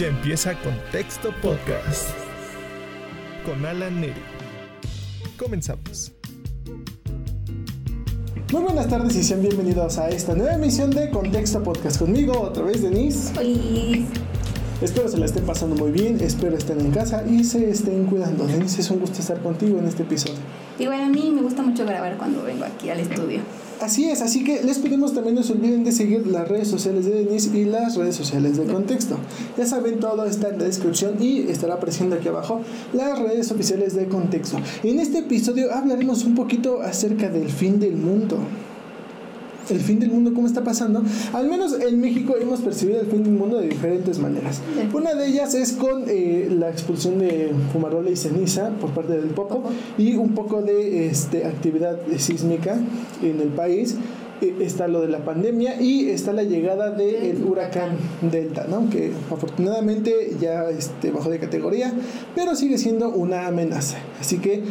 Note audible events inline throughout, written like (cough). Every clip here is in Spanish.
Ya empieza Contexto Podcast con Alan Neri. Comenzamos. Muy buenas tardes y sean bienvenidos a esta nueva emisión de Contexto Podcast conmigo, otra vez Denise. Feliz. Espero se la estén pasando muy bien, espero estén en casa y se estén cuidando. Denise, es un gusto estar contigo en este episodio. Igual a mí me gusta mucho grabar cuando vengo aquí al estudio. Así es, así que les pedimos también no se olviden de seguir las redes sociales de Denise y las redes sociales de Contexto. Ya saben, todo está en la descripción y estará apareciendo aquí abajo las redes oficiales de Contexto. En este episodio hablaremos un poquito acerca del fin del mundo el fin del mundo, cómo está pasando. Al menos en México hemos percibido el fin del mundo de diferentes maneras. Una de ellas es con eh, la expulsión de fumarola y ceniza por parte del Popo y un poco de este, actividad sísmica en el país. Eh, está lo de la pandemia y está la llegada del huracán Delta, ¿no? que afortunadamente ya este, bajó de categoría, pero sigue siendo una amenaza. Así que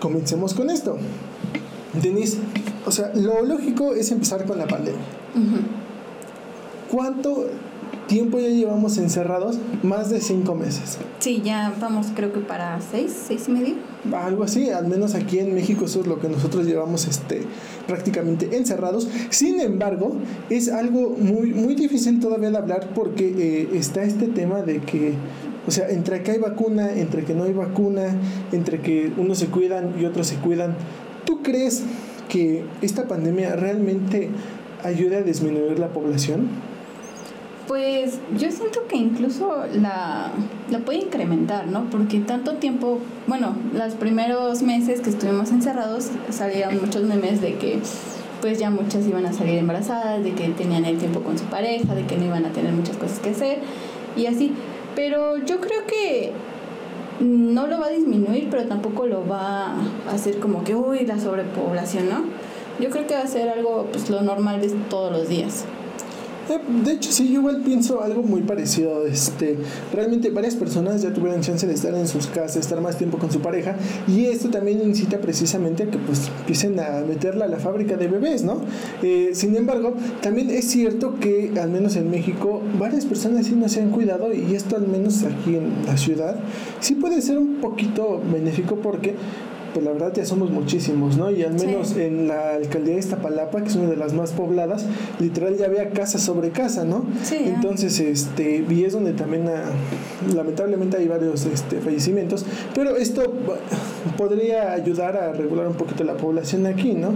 comencemos con esto. Denise, o sea, lo lógico es empezar con la pandemia. ¿Cuánto tiempo ya llevamos encerrados? Más de cinco meses. Sí, ya vamos creo que para seis, seis y medio. Algo así, al menos aquí en México eso es lo que nosotros llevamos este, prácticamente encerrados. Sin embargo, es algo muy, muy difícil todavía de hablar porque eh, está este tema de que o sea, entre que hay vacuna, entre que no hay vacuna, entre que unos se cuidan y otros se cuidan, ¿tú crees que esta pandemia realmente ayude a disminuir la población? Pues yo siento que incluso la, la puede incrementar, ¿no? Porque tanto tiempo, bueno, los primeros meses que estuvimos encerrados salieron muchos memes de que pues ya muchas iban a salir embarazadas, de que tenían el tiempo con su pareja, de que no iban a tener muchas cosas que hacer y así. Pero yo creo que no lo va a disminuir, pero tampoco lo va a hacer como que, uy, la sobrepoblación, ¿no? Yo creo que va a ser algo, pues, lo normal de todos los días. Eh, de hecho, sí, yo igual pienso algo muy parecido. Este, realmente varias personas ya tuvieron chance de estar en sus casas, estar más tiempo con su pareja, y esto también incita precisamente a que pues empiecen a meterla a la fábrica de bebés, ¿no? Eh, sin embargo, también es cierto que al menos en México varias personas sí no se han cuidado y esto al menos aquí en la ciudad sí puede ser un poquito benéfico porque pues la verdad ya somos muchísimos, ¿no? Y al menos en la alcaldía de Iztapalapa, que es una de las más pobladas, literal ya había casa sobre casa, ¿no? Sí. Entonces, este, y es donde también ah, lamentablemente hay varios este, fallecimientos, pero esto podría ayudar a regular un poquito la población aquí, ¿no?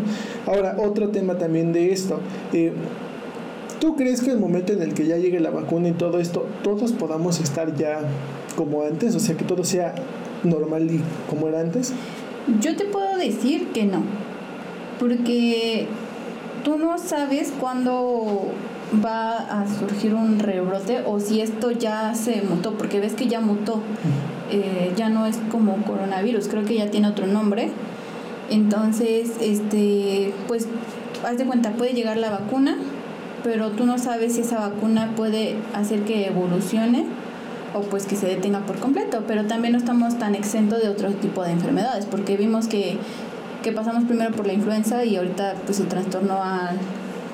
Ahora, otro tema también de esto. Eh, ¿Tú crees que el momento en el que ya llegue la vacuna y todo esto, todos podamos estar ya como antes? O sea, que todo sea normal y como era antes? Yo te puedo decir que no, porque tú no sabes cuándo va a surgir un rebrote o si esto ya se mutó, porque ves que ya mutó, eh, ya no es como coronavirus, creo que ya tiene otro nombre. Entonces, este, pues, haz de cuenta, puede llegar la vacuna, pero tú no sabes si esa vacuna puede hacer que evolucione o pues que se detenga por completo, pero también no estamos tan exentos de otro tipo de enfermedades, porque vimos que, que pasamos primero por la influenza y ahorita pues el trastorno al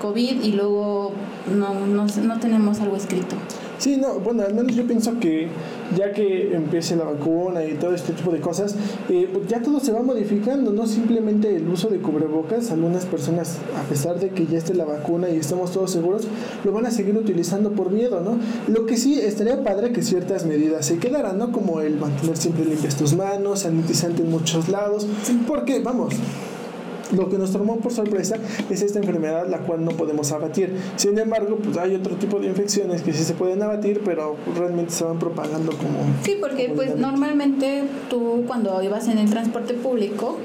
COVID y luego no, no, no tenemos algo escrito. Sí, no, bueno, al menos yo pienso que ya que empiece la vacuna y todo este tipo de cosas, eh, pues ya todo se va modificando, no simplemente el uso de cubrebocas, algunas personas, a pesar de que ya esté la vacuna y estemos todos seguros, lo van a seguir utilizando por miedo, ¿no? Lo que sí estaría padre que ciertas medidas se quedaran, ¿no? Como el mantener siempre limpias tus manos, sanitizante en muchos lados, porque, vamos, lo que nos tomó por sorpresa es esta enfermedad la cual no podemos abatir. Sin embargo, pues hay otro tipo de infecciones que sí se pueden abatir, pero realmente se van propagando como... Sí, porque pues normalmente tú cuando ibas en el transporte público,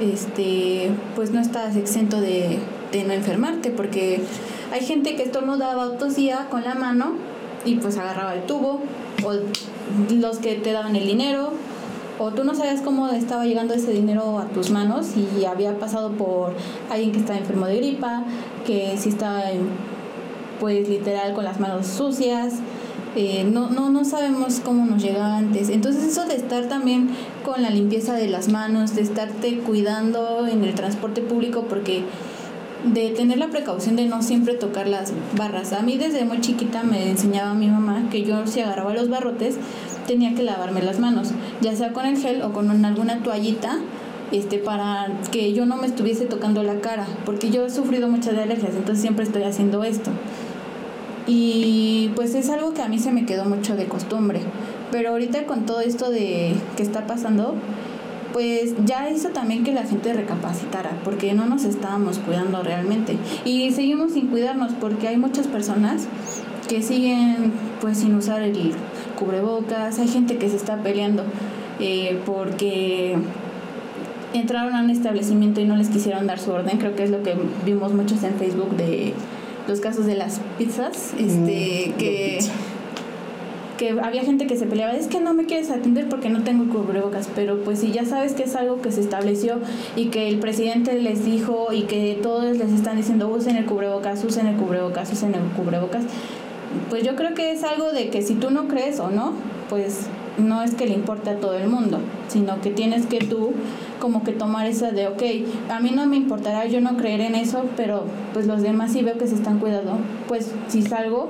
este, pues no estás exento de, de no enfermarte, porque hay gente que estornudaba o tosía con la mano y pues agarraba el tubo, o los que te daban el dinero, o tú no sabías cómo estaba llegando ese dinero a tus manos y había pasado por alguien que estaba enfermo de gripa, que sí estaba pues literal con las manos sucias. Eh, no, no, no sabemos cómo nos llegaba antes. Entonces eso de estar también con la limpieza de las manos, de estarte cuidando en el transporte público, porque de tener la precaución de no siempre tocar las barras. A mí desde muy chiquita me enseñaba mi mamá que yo si agarraba los barrotes tenía que lavarme las manos, ya sea con el gel o con alguna toallita este, para que yo no me estuviese tocando la cara, porque yo he sufrido muchas alergias, entonces siempre estoy haciendo esto. Y pues es algo que a mí se me quedó mucho de costumbre. Pero ahorita con todo esto de que está pasando, pues ya hizo también que la gente recapacitara, porque no nos estábamos cuidando realmente. Y seguimos sin cuidarnos porque hay muchas personas que siguen pues sin usar el cubrebocas, hay gente que se está peleando eh, porque entraron a un establecimiento y no les quisieron dar su orden, creo que es lo que vimos muchos en Facebook de los casos de las pizzas, este, mm, que que había gente que se peleaba, es que no me quieres atender porque no tengo cubrebocas, pero pues si ya sabes que es algo que se estableció y que el presidente les dijo y que todos les están diciendo usen el cubrebocas, usen el cubrebocas, usen el cubrebocas, pues yo creo que es algo de que si tú no crees o no, pues no es que le importe a todo el mundo, sino que tienes que tú como que tomar esa de, ok, a mí no me importará, yo no creer en eso, pero pues los demás sí veo que se están cuidando, pues si salgo,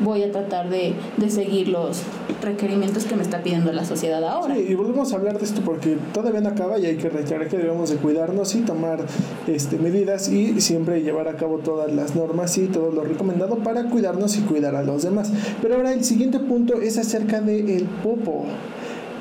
voy a tratar de, de, seguir los requerimientos que me está pidiendo la sociedad ahora. Sí, y volvemos a hablar de esto porque todavía no acaba y hay que reiterar que debemos de cuidarnos y tomar este, medidas y siempre llevar a cabo todas las normas y todo lo recomendado para cuidarnos y cuidar a los demás. Pero ahora el siguiente punto es acerca del el popo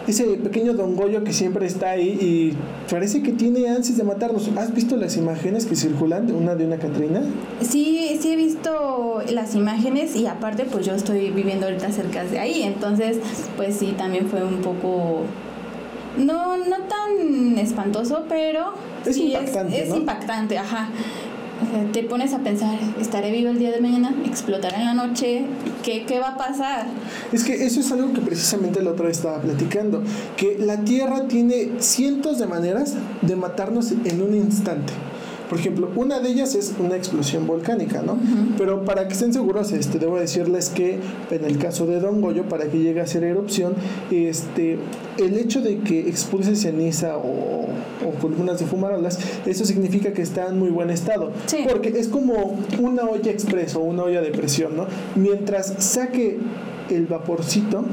ese pequeño don Goyo que siempre está ahí y parece que tiene ansias de matarnos. ¿Has visto las imágenes que circulan de una de una Catrina? Sí, sí he visto las imágenes y aparte pues yo estoy viviendo ahorita cerca de ahí, entonces pues sí, también fue un poco... No, no tan espantoso, pero es sí impactante, es, es impactante, ajá te pones a pensar, ¿estaré vivo el día de mañana? ¿Explotará en la noche? ¿Qué, ¿Qué va a pasar? Es que eso es algo que precisamente la otra vez estaba platicando, que la Tierra tiene cientos de maneras de matarnos en un instante. Por ejemplo, una de ellas es una explosión volcánica, ¿no? Pero para que estén seguros, este, debo decirles que en el caso de Don Goyo, para que llegue a ser erupción, este, el hecho de que expulse ceniza o, o columnas de fumarolas, eso significa que está en muy buen estado. Porque es como una olla expreso, una olla de presión, ¿no? Mientras saque el vaporcito,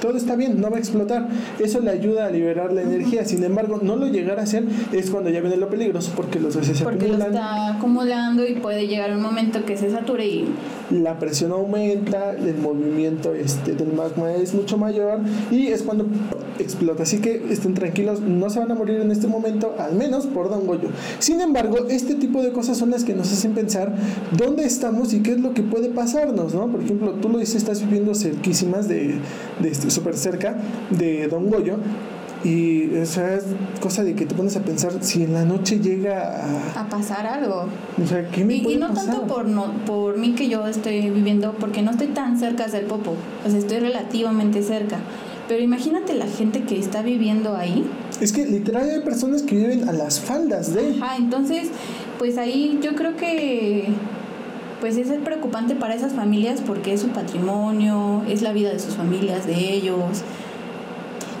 todo está bien, no va a explotar. Eso le ayuda a liberar la energía. Sin embargo, no lo llegar a hacer es cuando ya viene lo peligroso, porque los gases se porque acumulan. Porque lo está acumulando y puede llegar un momento que se sature y... La presión aumenta, el movimiento este, del magma es mucho mayor y es cuando explota. Así que estén tranquilos, no se van a morir en este momento, al menos por Don Goyo. Sin embargo, este tipo de cosas son las que nos hacen pensar dónde estamos y qué es lo que puede pasarnos, ¿no? Por ejemplo, tú lo dices, estás viviendo cerquísimas de, de este súper cerca de Don Goyo. Y esa es cosa de que te pones a pensar si en la noche llega a, a pasar algo. O sea, ¿qué me y, puede y no pasar? tanto por, no, por mí que yo estoy viviendo, porque no estoy tan cerca del Popo, o sea, estoy relativamente cerca. Pero imagínate la gente que está viviendo ahí. Es que literal hay personas que viven a las faldas de... Ajá, entonces, pues ahí yo creo que pues es preocupante para esas familias porque es su patrimonio, es la vida de sus familias, de ellos.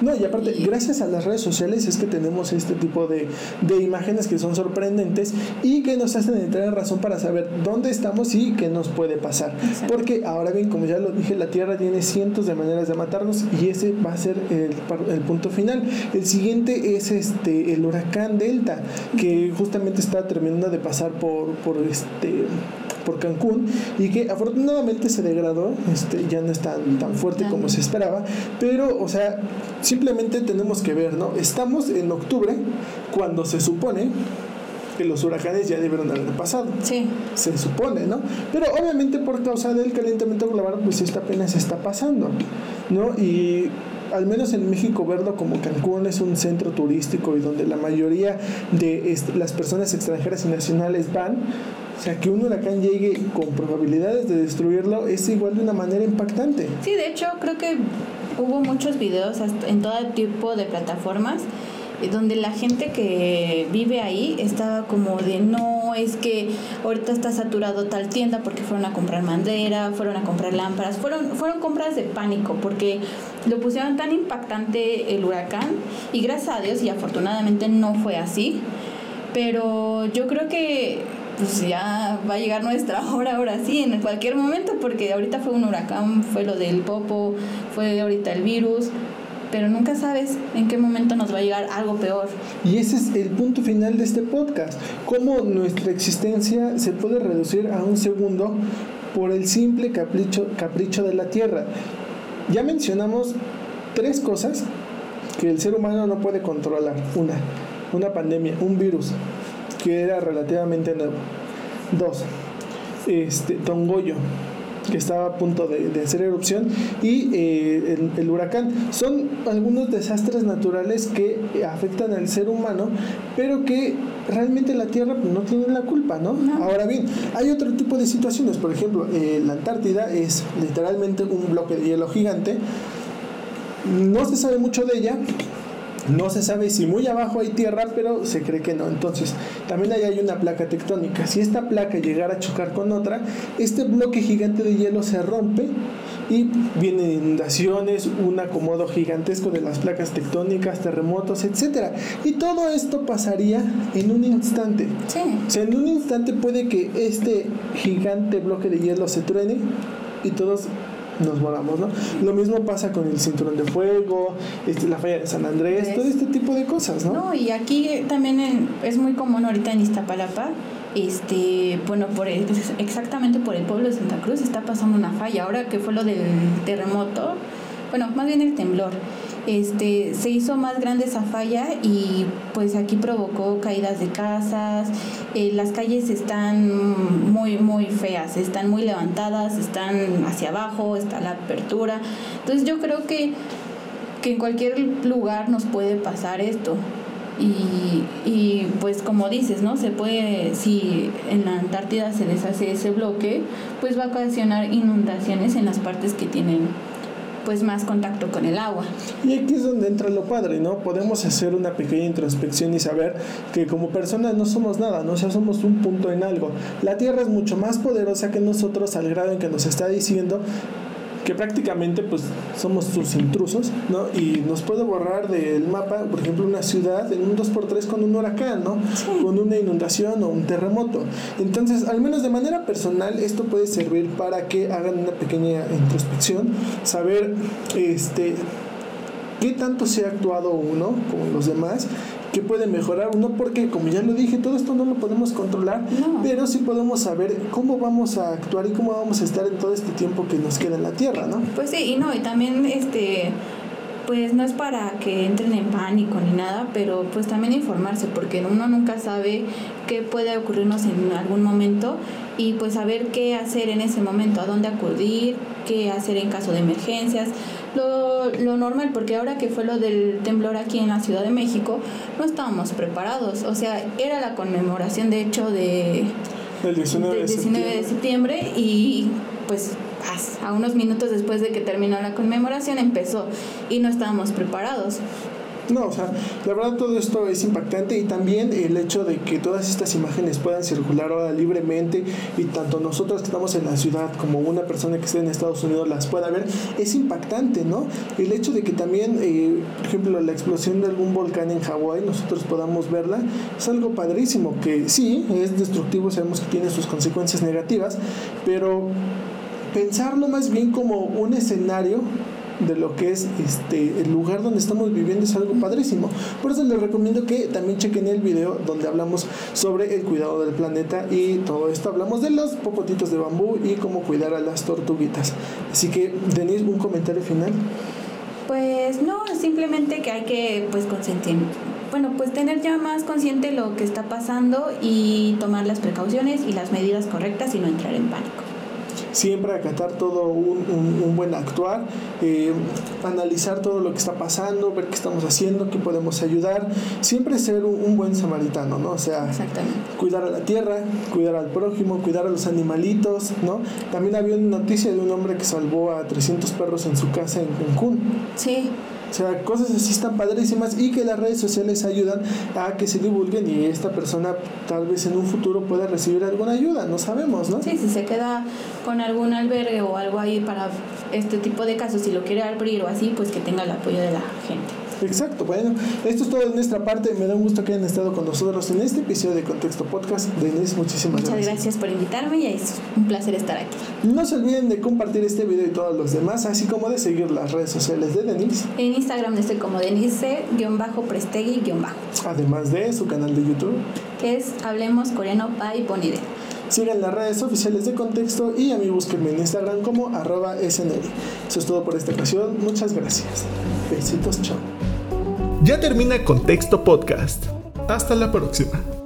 No, y aparte, gracias a las redes sociales es que tenemos este tipo de, de, imágenes que son sorprendentes y que nos hacen entrar en razón para saber dónde estamos y qué nos puede pasar. Exacto. Porque ahora bien, como ya lo dije, la Tierra tiene cientos de maneras de matarnos y ese va a ser el, el punto final. El siguiente es este el huracán Delta, que justamente está terminando de pasar por, por este por Cancún y que afortunadamente se degradó, este, ya no es tan, tan fuerte como se esperaba, pero o sea, simplemente tenemos que ver, ¿no? Estamos en octubre cuando se supone que los huracanes ya debieron haber pasado. Sí. Se supone, ¿no? Pero obviamente por causa del calentamiento global, pues esto apenas está pasando, ¿no? Y al menos en México verlo como Cancún es un centro turístico y donde la mayoría de las personas extranjeras y nacionales van, o sea, que un huracán llegue con probabilidades de destruirlo es igual de una manera impactante. Sí, de hecho creo que hubo muchos videos en todo tipo de plataformas donde la gente que vive ahí estaba como de no, es que ahorita está saturado tal tienda porque fueron a comprar madera, fueron a comprar lámparas, fueron, fueron compras de pánico porque lo pusieron tan impactante el huracán y gracias a Dios y afortunadamente no fue así, pero yo creo que pues ya va a llegar nuestra (laughs) hora ahora sí, en cualquier momento, porque ahorita fue un huracán, fue lo del popo, fue ahorita el virus, pero nunca sabes en qué momento nos va a llegar algo peor. Y ese es el punto final de este podcast, cómo nuestra existencia se puede reducir a un segundo por el simple capricho, capricho de la Tierra. Ya mencionamos tres cosas que el ser humano no puede controlar. Una, una pandemia, un virus que era relativamente nuevo. Dos, este, Don Goyo, que estaba a punto de, hacer erupción, y eh, el, huracán. Son algunos desastres naturales que afectan al ser humano, pero que realmente la Tierra pues, no tiene la culpa, ¿no? Ahora bien, hay otro tipo de situaciones, por ejemplo, eh, la Antártida es literalmente un bloque de hielo gigante, no se sabe mucho de ella, no se sabe si muy abajo hay tierra, pero se cree que no. Entonces, también ahí hay una placa tectónica. Si esta placa llegara a chocar con otra, este bloque gigante de hielo se rompe y vienen inundaciones, un acomodo gigantesco de las placas tectónicas, terremotos, etc. Y todo esto pasaría en un instante. Sí. O sea, en un instante puede que este gigante bloque de hielo se truene y todos nos moramos, ¿no? Lo mismo pasa con el cinturón de fuego, este, la falla de San Andrés, todo este tipo de cosas, ¿no? No, y aquí también es muy común ahorita en Iztapalapa, este, bueno, por exactamente por el pueblo de Santa Cruz está pasando una falla. Ahora que fue lo del terremoto, bueno, más bien el temblor este, se hizo más grande esa falla y pues aquí provocó caídas de casas, eh, las calles están muy, muy feas, están muy levantadas, están hacia abajo, está la apertura. Entonces yo creo que, que en cualquier lugar nos puede pasar esto. Y, y, pues como dices, ¿no? Se puede, si en la Antártida se deshace ese bloque, pues va a ocasionar inundaciones en las partes que tienen pues más contacto con el agua. Y aquí es donde entra lo padre, ¿no? Podemos hacer una pequeña introspección y saber que como personas no somos nada, no o sea, somos un punto en algo. La Tierra es mucho más poderosa que nosotros al grado en que nos está diciendo que prácticamente pues somos sus intrusos, ¿no? Y nos puede borrar del mapa, por ejemplo, una ciudad en un 2x3 con un huracán, ¿no? Con una inundación o un terremoto. Entonces, al menos de manera personal, esto puede servir para que hagan una pequeña introspección, saber este qué tanto se ha actuado uno con los demás qué puede mejorar uno, porque como ya lo dije, todo esto no lo podemos controlar, pero sí podemos saber cómo vamos a actuar y cómo vamos a estar en todo este tiempo que nos queda en la Tierra, ¿no? Pues sí, y no, y también este pues no es para que entren en pánico ni nada, pero pues también informarse, porque uno nunca sabe qué puede ocurrirnos en algún momento y pues saber qué hacer en ese momento, a dónde acudir, qué hacer en caso de emergencias, lo, lo normal, porque ahora que fue lo del temblor aquí en la Ciudad de México, no estábamos preparados, o sea, era la conmemoración de hecho de... Del 19, de septiembre y pues a unos minutos después de que terminó la conmemoración empezó y no estábamos preparados. No, o sea, la verdad todo esto es impactante y también el hecho de que todas estas imágenes puedan circular ahora libremente y tanto nosotros que estamos en la ciudad como una persona que esté en Estados Unidos las pueda ver, es impactante, ¿no? El hecho de que también, eh, por ejemplo, la explosión de algún volcán en Hawái, nosotros podamos verla, es algo padrísimo, que sí, es destructivo, sabemos que tiene sus consecuencias negativas, pero pensarlo más bien como un escenario de lo que es este el lugar donde estamos viviendo es algo padrísimo. Por eso les recomiendo que también chequen el video donde hablamos sobre el cuidado del planeta y todo esto. Hablamos de los popotitos de bambú y cómo cuidar a las tortuguitas. Así que, Denise, un comentario final. Pues no, simplemente que hay que pues consentir. Bueno, pues tener ya más consciente lo que está pasando y tomar las precauciones y las medidas correctas y no entrar en pánico siempre acatar todo un, buen actuar, eh, analizar todo lo que está pasando, ver qué estamos haciendo, qué podemos ayudar, siempre ser un, buen samaritano, ¿no? O sea, cuidar a la tierra, cuidar al prójimo, cuidar a los animalitos, ¿no? También había una noticia de un hombre que salvó a 300 perros en su casa en Cancún. Sí. O sea, cosas así están padrísimas y que las redes sociales ayudan a que se divulguen y esta persona tal vez en un futuro pueda recibir alguna ayuda, no sabemos, ¿no? Sí, si se queda con algún albergue o algo ahí para este tipo de casos, si lo quiere abrir o así, pues que tenga el apoyo de la gente. Exacto, bueno, esto es todo de nuestra parte. Me da un gusto que hayan estado con nosotros en este episodio de Contexto Podcast. Denise, muchísimas Muchas gracias por invitarme y es un placer estar aquí. No se olviden de compartir este video y todos los demás, así como de seguir las redes sociales de Denise. En Instagram estoy como Denise-Prestegui- Además de su canal de YouTube. que es Hablemos Coreano by Bonide. Sigan las redes oficiales de Contexto y a mí búsquenme en Instagram como arroba snl. Eso es todo por esta ocasión. Muchas gracias. Besitos, chao. Ya termina Contexto Podcast. Hasta la próxima.